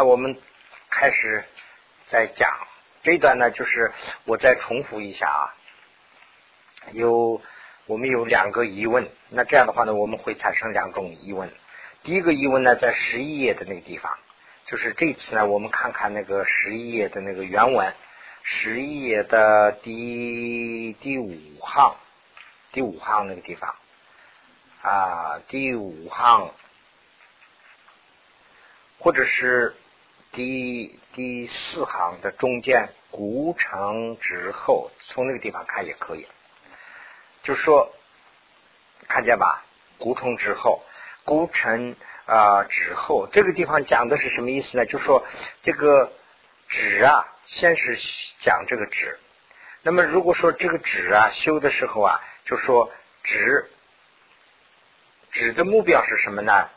那我们开始再讲。这一段呢，就是我再重复一下啊。有我们有两个疑问，那这样的话呢，我们会产生两种疑问。第一个疑问呢，在十一页的那个地方，就是这次呢，我们看看那个十一页的那个原文，十一页的第第五行，第五行那个地方。啊，第五行，或者是第第四行的中间，古城之后，从那个地方看也可以。就是说看见吧，古城之后。孤城啊，之后这个地方讲的是什么意思呢？就是说这个纸啊，先是讲这个纸。那么如果说这个纸啊修的时候啊，就说纸纸的目标是什么呢？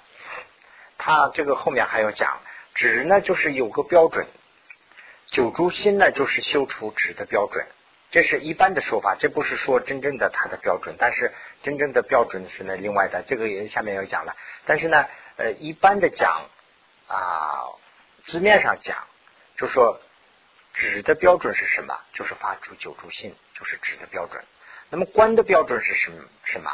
它这个后面还要讲纸呢，就是有个标准。九珠心呢，就是修出纸的标准。这是一般的说法，这不是说真正的它的标准，但是真正的标准是呢另外的，这个也下面要讲了。但是呢，呃，一般的讲啊，字面上讲，就说指的标准是什么？就是发出九柱心，就是指的标准。那么观的标准是什么？什么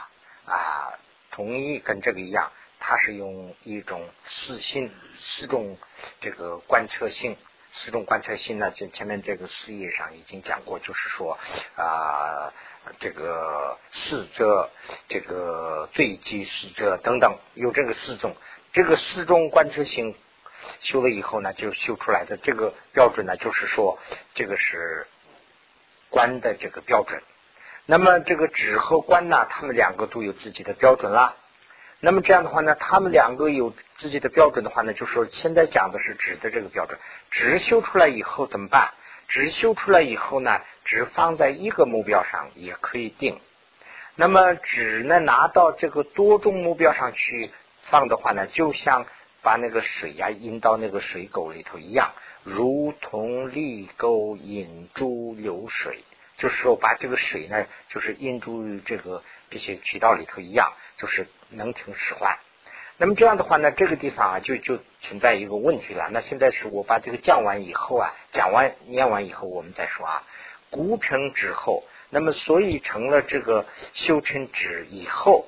啊？同一跟这个一样，它是用一种四心四种这个观测性。四种观测性呢，前前面这个四页上已经讲过，就是说啊，这个四者，这个最极四者等等，有这个四种，这个四种观测性修了以后呢，就修出来的这个标准呢，就是说这个是观的这个标准。那么这个指和观呢，他们两个都有自己的标准啦。那么这样的话呢，他们两个有自己的标准的话呢，就是说现在讲的是纸的这个标准，纸修出来以后怎么办？纸修出来以后呢，只放在一个目标上也可以定。那么纸呢，拿到这个多种目标上去放的话呢，就像把那个水呀引到那个水沟里头一样，如同立沟引注流水，就是说把这个水呢，就是引注于这个这些渠道里头一样。就是能听使唤，那么这样的话呢，这个地方啊就就存在一个问题了。那现在是我把这个讲完以后啊，讲完念完以后，我们再说啊。孤成之后，那么所以成了这个修成之以后，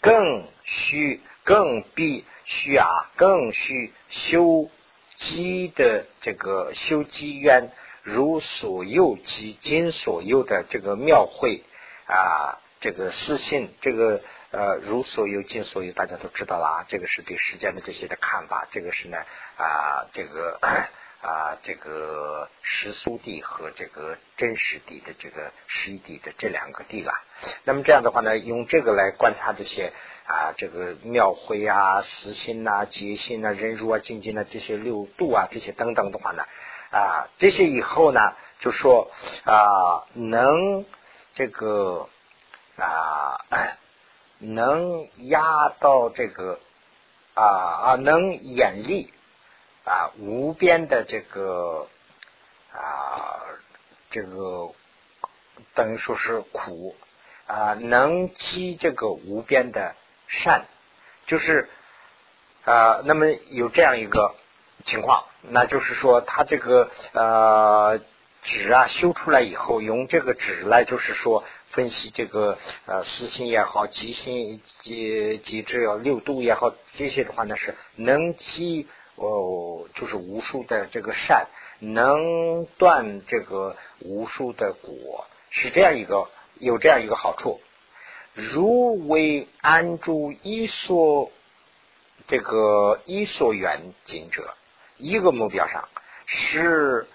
更需更必须啊，更需修机的这个修机缘，如所有机今所有的这个庙会啊。这个私信，这个呃，如所有尽所有，大家都知道了啊。这个是对时间的这些的看法。这个是呢啊，这个啊，这个实苏地和这个真实地的这个实地的这两个地了。那么这样的话呢，用这个来观察这些啊，这个庙会啊、私信呐、节心呐、忍辱啊、精进啊这些六度啊这些等等的话呢啊，这些以后呢，就说啊，能这个。啊，能压到这个啊啊，能眼力啊无边的这个啊这个等于说是苦啊，能积这个无边的善，就是啊，那么有这样一个情况，那就是说他这个呃纸啊修出来以后，用这个纸来，就是说。分析这个呃私心也好，极心极极致要六度也好，这些的话呢是能积哦，就是无数的这个善，能断这个无数的果，是这样一个有这样一个好处。如为安住一所这个一所远景者，一个目标上是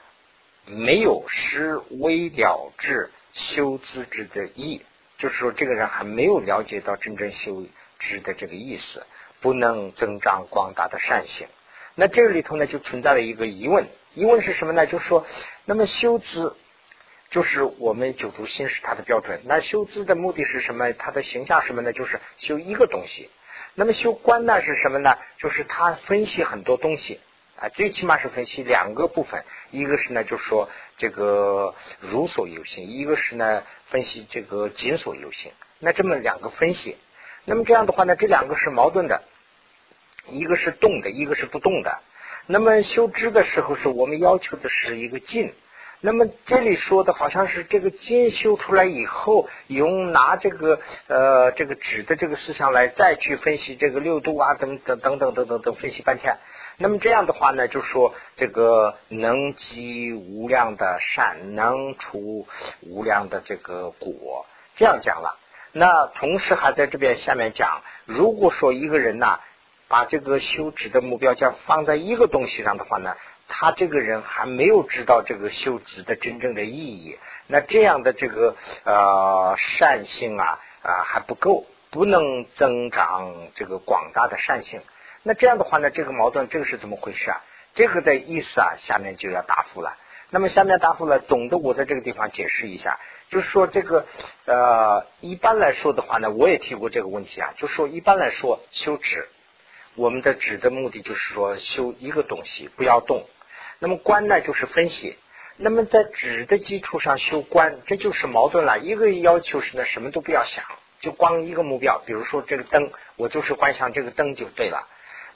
没有是未了之。修资质的意，就是说这个人还没有了解到真正修知的这个意思，不能增长广大的善行。那这里头呢，就存在了一个疑问，疑问是什么呢？就是说，那么修资就是我们九族心是它的标准，那修资的目的是什么？它的形象什么呢？就是修一个东西。那么修观呢是什么呢？就是他分析很多东西。啊，最起码是分析两个部分，一个是呢，就是说这个如所有性，一个是呢分析这个紧所有性。那这么两个分析，那么这样的话呢，这两个是矛盾的，一个是动的，一个是不动的。那么修知的时候，是我们要求的是一个静。那么这里说的好像是这个经修出来以后，用拿这个呃这个纸的这个思想来再去分析这个六度啊等等等等等等等分析半天。那么这样的话呢，就说这个能积无量的善，能出无量的这个果，这样讲了。那同时还在这边下面讲，如果说一个人呐，把这个修止的目标叫放在一个东西上的话呢？他这个人还没有知道这个修止的真正的意义，那这样的这个呃善性啊啊还不够，不能增长这个广大的善性。那这样的话呢，这个矛盾这个是怎么回事啊？这个的意思啊，下面就要答复了。那么下面答复了，懂得我在这个地方解释一下，就是说这个呃一般来说的话呢，我也提过这个问题啊，就说一般来说修止，我们的止的目的就是说修一个东西不要动。那么观呢，就是分析。那么在止的基础上修观，这就是矛盾了。一个要求是呢，什么都不要想，就光一个目标，比如说这个灯，我就是观想这个灯就对了。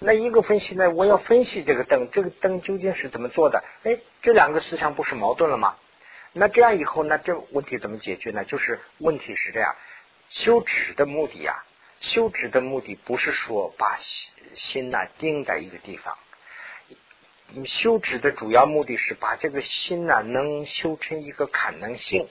那一个分析呢，我要分析这个灯，这个灯究竟是怎么做的？哎，这两个思想不是矛盾了吗？那这样以后，那这问题怎么解决呢？就是问题是这样，修止的目的啊，修止的目的不是说把心呢定在一个地方。修止的主要目的是把这个心呢能修成一个可能性。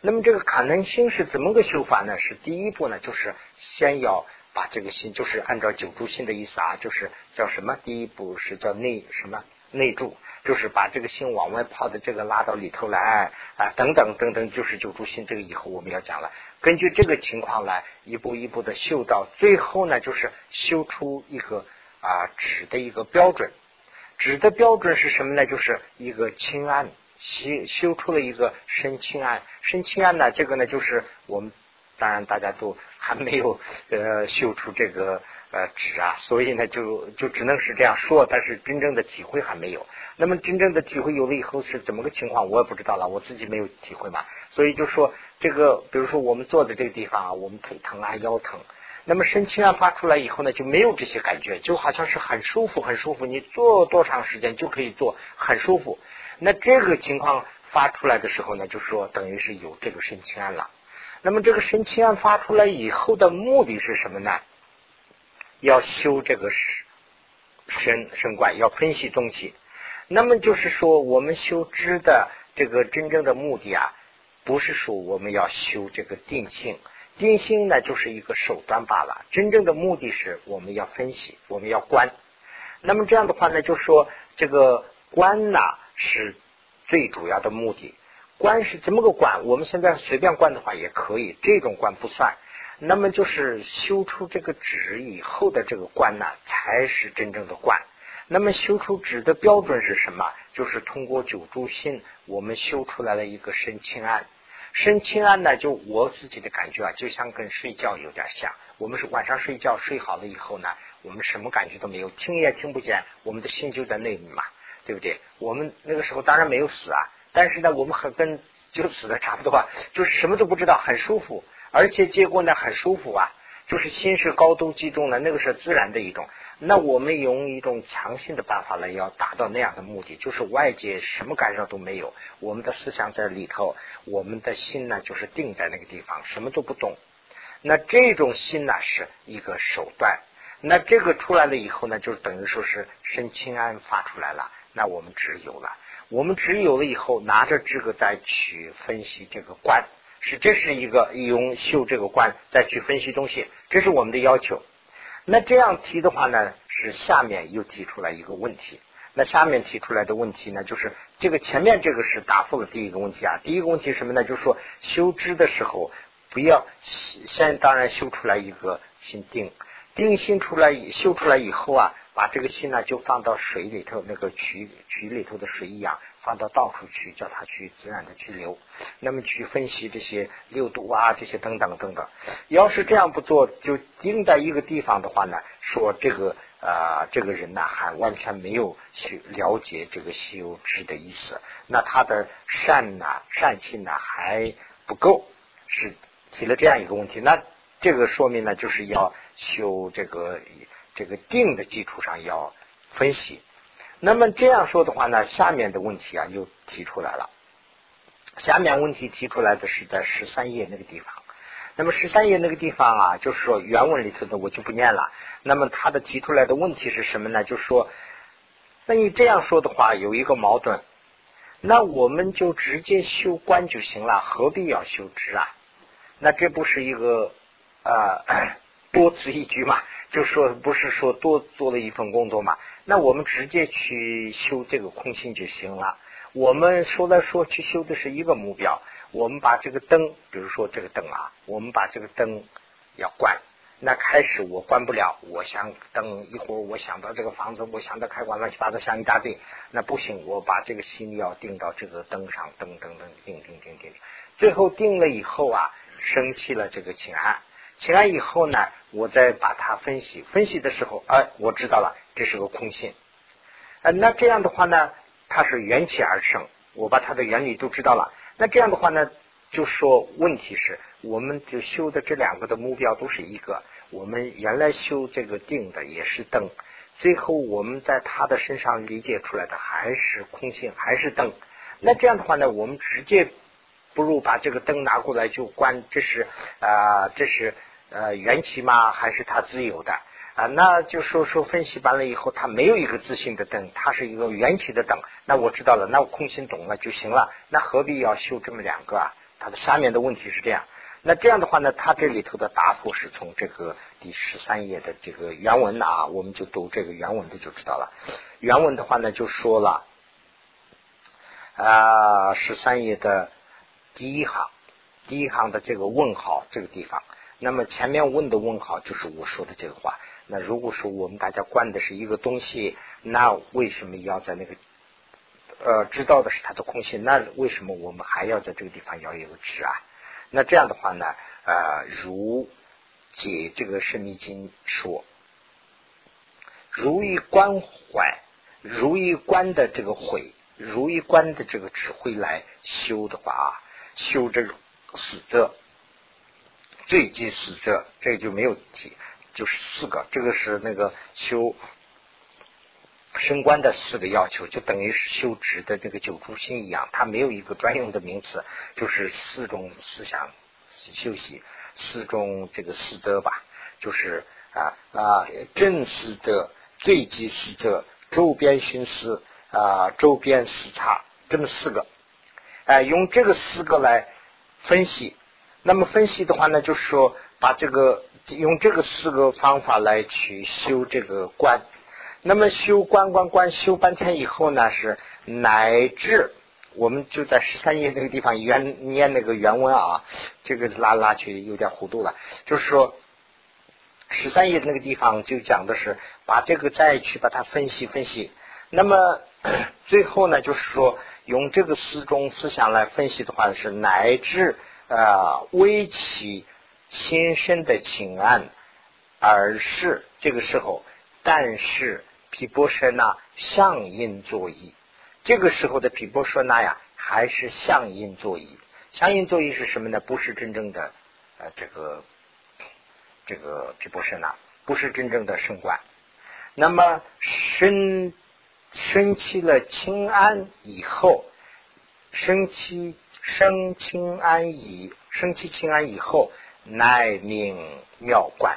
那么这个可能性是怎么个修法呢？是第一步呢，就是先要把这个心，就是按照九住心的意思啊，就是叫什么？第一步是叫内什么内住，就是把这个心往外抛的这个拉到里头来啊，等等等等，就是九住心。这个以后我们要讲了。根据这个情况来一步一步的修到最后呢，就是修出一个啊止的一个标准。指的标准是什么呢？就是一个清安修修出了一个身清安，身清安呢，这个呢就是我们当然大家都还没有呃修出这个呃纸啊，所以呢就就只能是这样说，但是真正的体会还没有。那么真正的体会有了以后是怎么个情况，我也不知道了，我自己没有体会嘛。所以就说这个，比如说我们坐在这个地方啊，我们腿疼啊，腰疼。那么身清安发出来以后呢，就没有这些感觉，就好像是很舒服，很舒服。你坐多长时间就可以坐，很舒服。那这个情况发出来的时候呢，就说等于是有这个身清安了。那么这个神清安发出来以后的目的是什么呢？要修这个神神观，要分析东西。那么就是说，我们修知的这个真正的目的啊，不是说我们要修这个定性。定性呢，就是一个手段罢了。真正的目的是我们要分析，我们要观。那么这样的话呢，就说这个观呢是最主要的目的。观是怎么个观？我们现在随便观的话也可以，这种观不算。那么就是修出这个止以后的这个观呢，才是真正的观。那么修出止的标准是什么？就是通过九住心，我们修出来了一个身清安。身清安呢，就我自己的感觉啊，就像跟睡觉有点像。我们是晚上睡觉睡好了以后呢，我们什么感觉都没有，听也听不见，我们的心就在那里嘛，对不对？我们那个时候当然没有死啊，但是呢，我们很跟就死的差不多，就是什么都不知道，很舒服，而且结果呢很舒服啊，就是心是高度集中的，那个是自然的一种。那我们用一种强行的办法来要达到那样的目的，就是外界什么干扰都没有，我们的思想在里头，我们的心呢就是定在那个地方，什么都不动。那这种心呢是一个手段。那这个出来了以后呢，就等于说是身清安发出来了，那我们只有了。我们只有了以后，拿着这个再去分析这个观，是这是一个用修这个观再去分析东西，这是我们的要求。那这样提的话呢，是下面又提出来一个问题。那下面提出来的问题呢，就是这个前面这个是答复了第一个问题啊。第一个问题什么呢？就是说修知的时候，不要先当然修出来一个心定，定心出来修出来以后啊，把这个心呢就放到水里头那个渠渠里头的水一样。放到到处去，叫它去自然的去流，那么去分析这些六度啊，这些等等等等。要是这样不做，就定在一个地方的话呢，说这个啊，这个人呢还完全没有去了解这个修知的意思，那他的善呐、善性呢还不够，是提了这样一个问题。那这个说明呢，就是要修这个这个定的基础上要分析。那么这样说的话呢，下面的问题啊又提出来了。下面问题提出来的是在十三页那个地方。那么十三页那个地方啊，就是说原文里头的我就不念了。那么他的提出来的问题是什么呢？就是说，那你这样说的话有一个矛盾，那我们就直接修观就行了，何必要修知啊？那这不是一个呃多此一举嘛？就说不是说多做了一份工作嘛？那我们直接去修这个空性就行了。我们说来说去修的是一个目标。我们把这个灯，比如说这个灯啊，我们把这个灯要关。那开始我关不了，我想等一会儿，我想到这个房子，我想到开关，乱七八糟想一大堆。那不行，我把这个心要定到这个灯上，噔噔噔，定定定定。最后定了以后啊，生气了这个情安，起来以后呢，我再把它分析，分析的时候，哎，我知道了，这是个空性。呃，那这样的话呢，它是缘起而生，我把它的原理都知道了。那这样的话呢，就说问题是，我们就修的这两个的目标都是一个。我们原来修这个定的也是灯，最后我们在他的身上理解出来的还是空性，还是灯。那这样的话呢，我们直接不如把这个灯拿过来就关，这是啊，这是呃缘起吗？还是它自由的？啊，那就说说分析完了以后，它没有一个自信的灯，它是一个缘起的灯。那我知道了，那我空心懂了就行了。那何必要修这么两个啊？它的下面的问题是这样。那这样的话呢，它这里头的答复是从这个第十三页的这个原文啊，我们就读这个原文的就知道了。原文的话呢，就说了啊，十三页的第一行，第一行的这个问号这个地方。那么前面问的问号就是我说的这个话。那如果说我们大家观的是一个东西，那为什么要在那个呃知道的是它的空性？那为什么我们还要在这个地方要有个知啊？那这样的话呢，呃，如解这个《圣密经》说，如意关怀，如意观的这个悔，如意观的这个智慧来修的话啊，修这个死者，最忌死者，这就没有提。就是四个，这个是那个修升官的四个要求，就等于是修职的这个九柱心一样，它没有一个专用的名词，就是四种思想休息，四种这个四德吧，就是啊啊正四德、最极思德、周边寻思啊周边视察这么四个，哎，用这个四个来分析，那么分析的话呢，就是说把这个。用这个四个方法来去修这个观，那么修观观观修半天以后呢，是乃至我们就在十三页那个地方原念那个原文啊，这个拉拉去有点糊涂了。就是说十三页那个地方就讲的是把这个再去把它分析分析，那么 最后呢，就是说用这个四种思想来分析的话是乃至啊微起。先生的请安，而是这个时候，但是毗波舍那相应作揖。这个时候的毗波舍那呀，还是相应作揖。相应作揖是什么呢？不是真正的呃这个这个毗波舍那，不是真正的圣官。那么升升起了清安以后，升起生清安以生起清安以后。乃名妙观，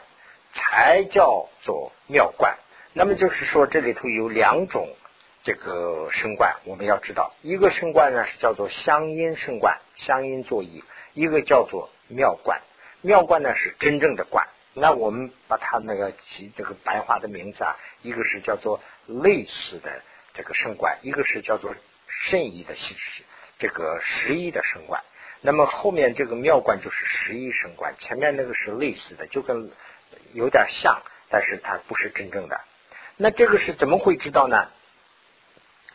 才叫做妙观。那么就是说，这里头有两种这个升观，我们要知道，一个升观呢是叫做香音升观，香音作揖；一个叫做妙观，妙观呢是真正的观。那我们把它那个起这个白话的名字啊，一个是叫做类似的这个升观，一个是叫做圣意的形式这个十一的升观。那么后面这个妙观就是十一生观，前面那个是类似的，就跟有点像，但是它不是真正的。那这个是怎么会知道呢？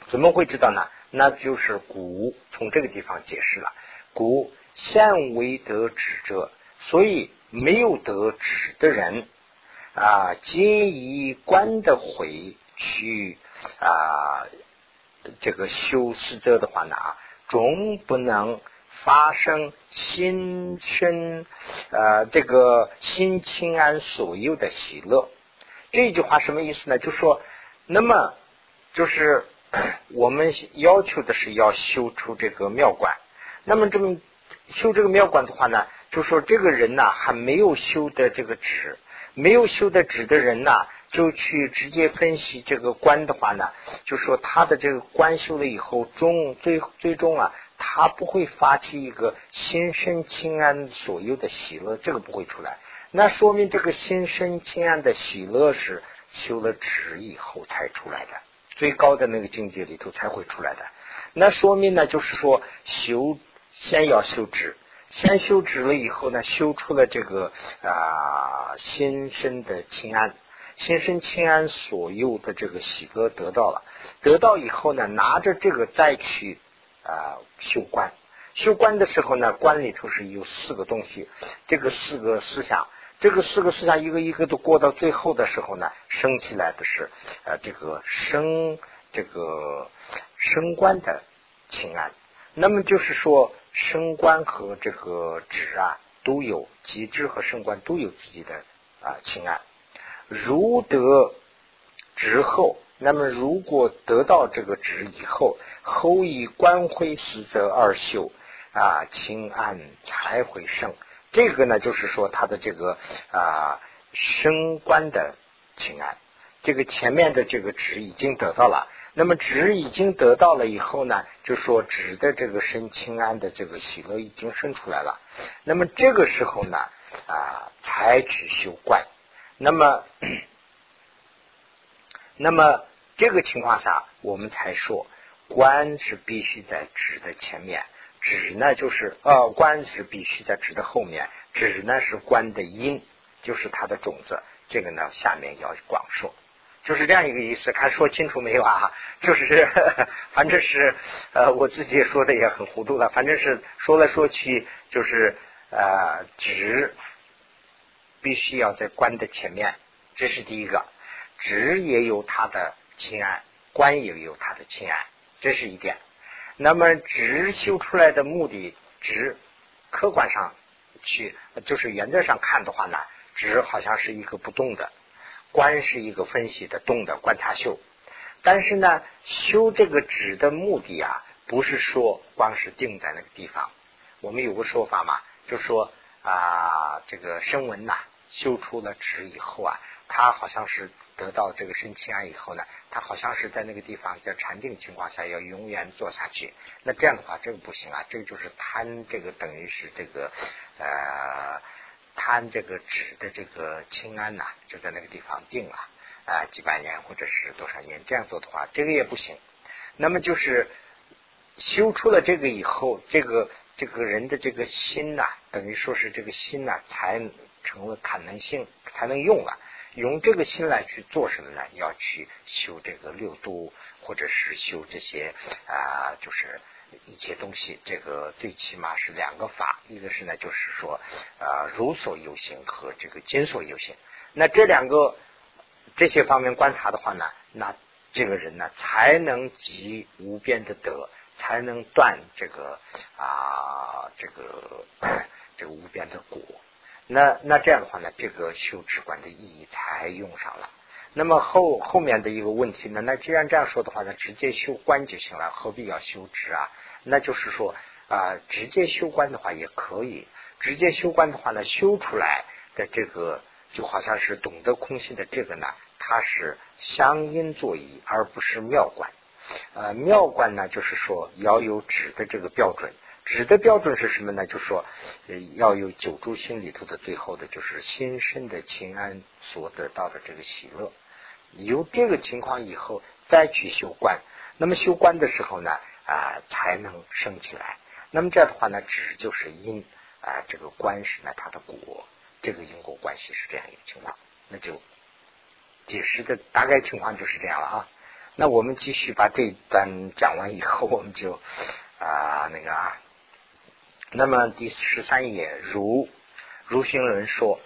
怎么会知道呢？那就是古从这个地方解释了，古现为得指者，所以没有得指的人啊，皆以观的回去啊，这个修四者的话呢啊，终不能。发生心生呃这个心清安所有的喜乐，这句话什么意思呢？就说那么就是我们要求的是要修出这个妙观。那么这么修这个妙观的话呢，就说这个人呐还没有修的这个止，没有修的止的人呐，就去直接分析这个观的话呢，就说他的这个观修了以后，终最最终啊。他不会发起一个心生清安所有的喜乐，这个不会出来。那说明这个心生清安的喜乐是修了止以后才出来的，最高的那个境界里头才会出来的。那说明呢，就是说修先要修止，先修止了以后呢，修出了这个啊心身的清安，心身清安所有的这个喜歌得到了，得到以后呢，拿着这个再去。啊，修观，修观的时候呢，观里头是有四个东西，这个四个思想，这个四个思想一个一个都过到最后的时候呢，升起来的是呃这个升这个升官的清安。那么就是说，升官和这个职啊，都有极致和升官都有自己的啊清安。如得之后。那么，如果得到这个值以后，后以官会死则二修啊，清安才会生。这个呢，就是说他的这个啊升官的清安。这个前面的这个值已经得到了，那么值已经得到了以后呢，就说值的这个升清安的这个喜乐已经生出来了。那么这个时候呢啊，才去修观。那么，那么。这个情况下，我们才说观是必须在止的前面，止呢就是呃观是必须在止的后面，止呢是观的因，就是它的种子。这个呢下面要广说，就是这样一个意思。看说清楚没有啊？就是 反正是呃我自己说的也很糊涂了，反正是说来说去就是呃止必须要在观的前面，这是第一个。职也有它的。亲安观也有它的亲安，这是一点。那么职修出来的目的，直客观上去就是原则上看的话呢，直好像是一个不动的，观是一个分析的动的观察修。但是呢，修这个直的目的啊，不是说光是定在那个地方。我们有个说法嘛，就说啊，这个声闻呐，修出了纸以后啊，他好像是。得到这个生清安以后呢，他好像是在那个地方在禅定情况下要永远做下去。那这样的话，这个不行啊，这个就是贪，这个等于是这个呃贪这个纸的这个清安呐，就在那个地方定了啊几百年或者是多少年，这样做的话，这个也不行。那么就是修出了这个以后，这个这个人的这个心呐，等于说是这个心呐，才成了可能性，才能用了。用这个心来去做什么呢？要去修这个六度，或者是修这些啊，就是一切东西。这个最起码是两个法，一个是呢，就是说啊，如所有行和这个今所有行。那这两个这些方面观察的话呢，那这个人呢，才能集无边的德，才能断这个啊，这个这个无边的果。那那这样的话呢，这个修止观的意义才用上了。那么后后面的一个问题呢，那既然这样说的话呢，直接修观就行了，何必要修止啊？那就是说啊，直接修观的话也可以，直接修观的话呢，修出来的这个就好像是懂得空性的这个呢，它是相因作依，而不是妙观。呃，妙观呢，就是说要有止的这个标准。指的标准是什么呢？就是说要有九住心里头的最后的，就是心身的清安所得到的这个喜乐。有这个情况以后，再去修观。那么修观的时候呢，啊，才能升起来。那么这样的话呢，指就是因啊，这个观是呢它的果，这个因果关系是这样一个情况。那就解释的大概情况就是这样了啊。那我们继续把这一段讲完以后，我们就啊那个啊。那么第十三页，如如行人说，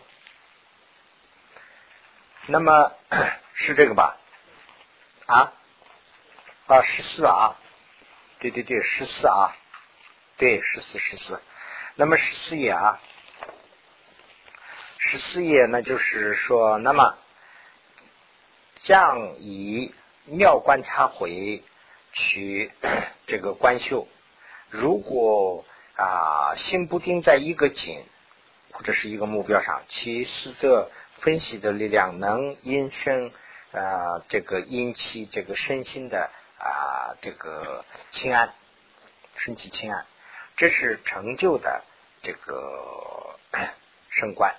那么 是这个吧？啊？啊十四啊，对对对，十四啊，对十四十四。那么十四页啊，十四页那就是说，那么降以妙观察回取 这个观修，如果啊心不定在一个景或者是一个目标上，其实这分析的力量能引生啊这个引起这个身心的啊这个清安，升起清安，这是成就的这个 升观。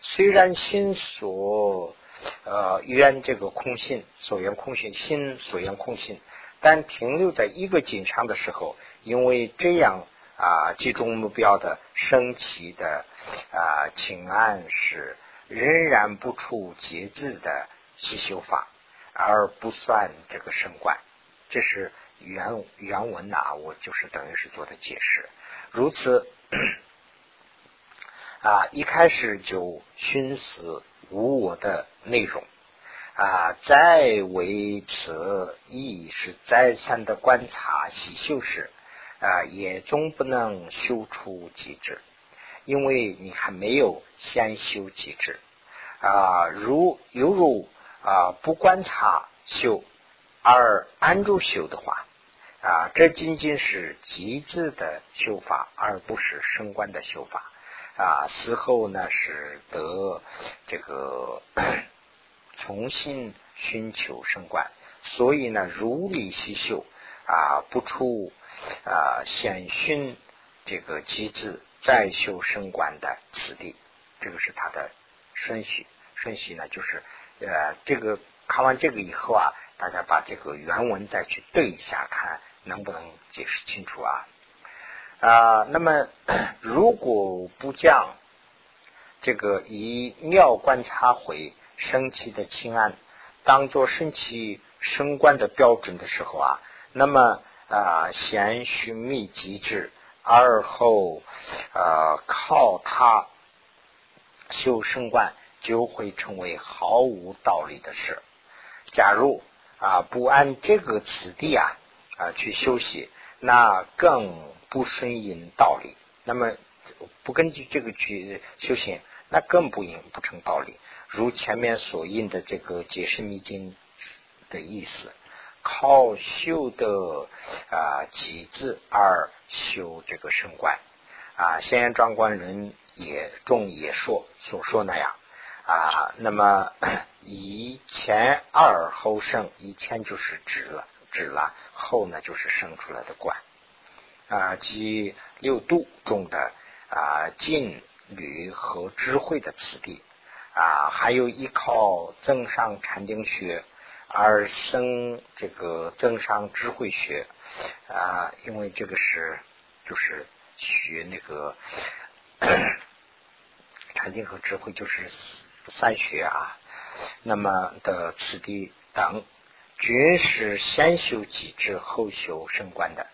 虽然心所呃缘这个空性，所缘空性，心所缘空性，但停留在一个景上的时候，因为这样啊集中目标的升起的啊情案是仍然不出节制的习修法，而不算这个升观。这是原原文呐，我就是等于是做的解释，如此。啊，一开始就熏死无我的内容啊，再为此意是再三的观察喜修时啊，也终不能修出极致，因为你还没有先修极致啊。如犹如啊不观察修而安住修的话啊，这仅仅是极致的修法，而不是升观的修法。啊，死后呢是得这个 重新寻求升观，所以呢如理习修啊，不出啊先寻这个机制，再修升官的此地，这个是它的顺序。顺序呢就是呃，这个看完这个以后啊，大家把这个原文再去对一下，看能不能解释清楚啊。啊，那么 如果不将这个以妙观察会升起的清安当做升起升官的标准的时候啊，那么啊先寻觅机制，而后呃靠它修升观，就会成为毫无道理的事。假如啊不按这个此地啊啊去休息，那更。不顺应道理，那么不根据这个去修行，那更不应不成道理。如前面所印的这个解释密经的意思，靠修的啊机制而修这个圣观。啊，先言庄观论也中也说所说那样。啊，那么 以前二后生，以前就是指了指了，后呢就是生出来的观。啊，即六度中的啊静虑和智慧的此地。啊，还有依靠增上禅定学而生这个增上智慧学啊，因为这个是就是学那个禅定和智慧就是三学啊，那么的此地等均是先修己智后修升观的。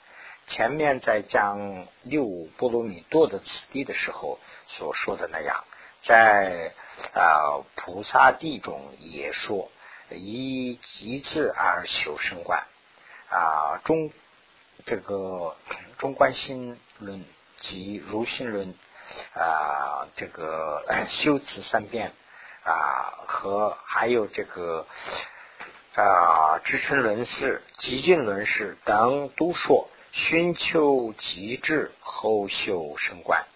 前面在讲六波罗蜜多的此地的时候所说的那样，在啊菩萨地中也说以极致而修升观啊中这个中观心论及如心论啊这个修辞三遍啊和还有这个啊支撑论士极尽论士等都说。寻求极致后修生观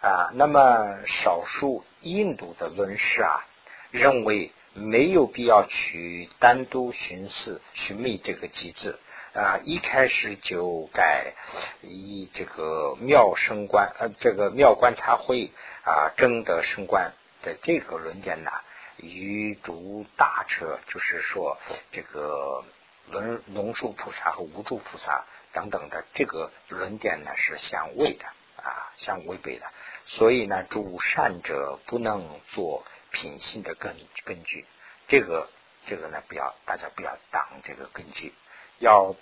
啊，那么少数印度的论师啊，认为没有必要去单独寻思寻觅这个机制啊，一开始就该以这个妙升观呃这个妙观察会啊争得升观的这个论点呢，与诸大车就是说这个轮龙树菩萨和无住菩萨。等等的这个论点呢是相违的啊，相违背的，所以呢，主善者不能做品性的根根据，这个这个呢不要大家不要当这个根据，要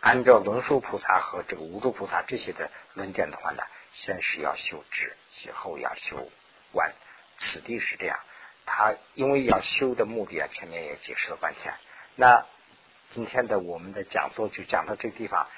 按照文殊菩萨和这个无住菩萨这些的论点的话呢，先是要修智，其后要修观，此地是这样，他因为要修的目的啊，前面也解释了半天，那今天的我们的讲座就讲到这个地方。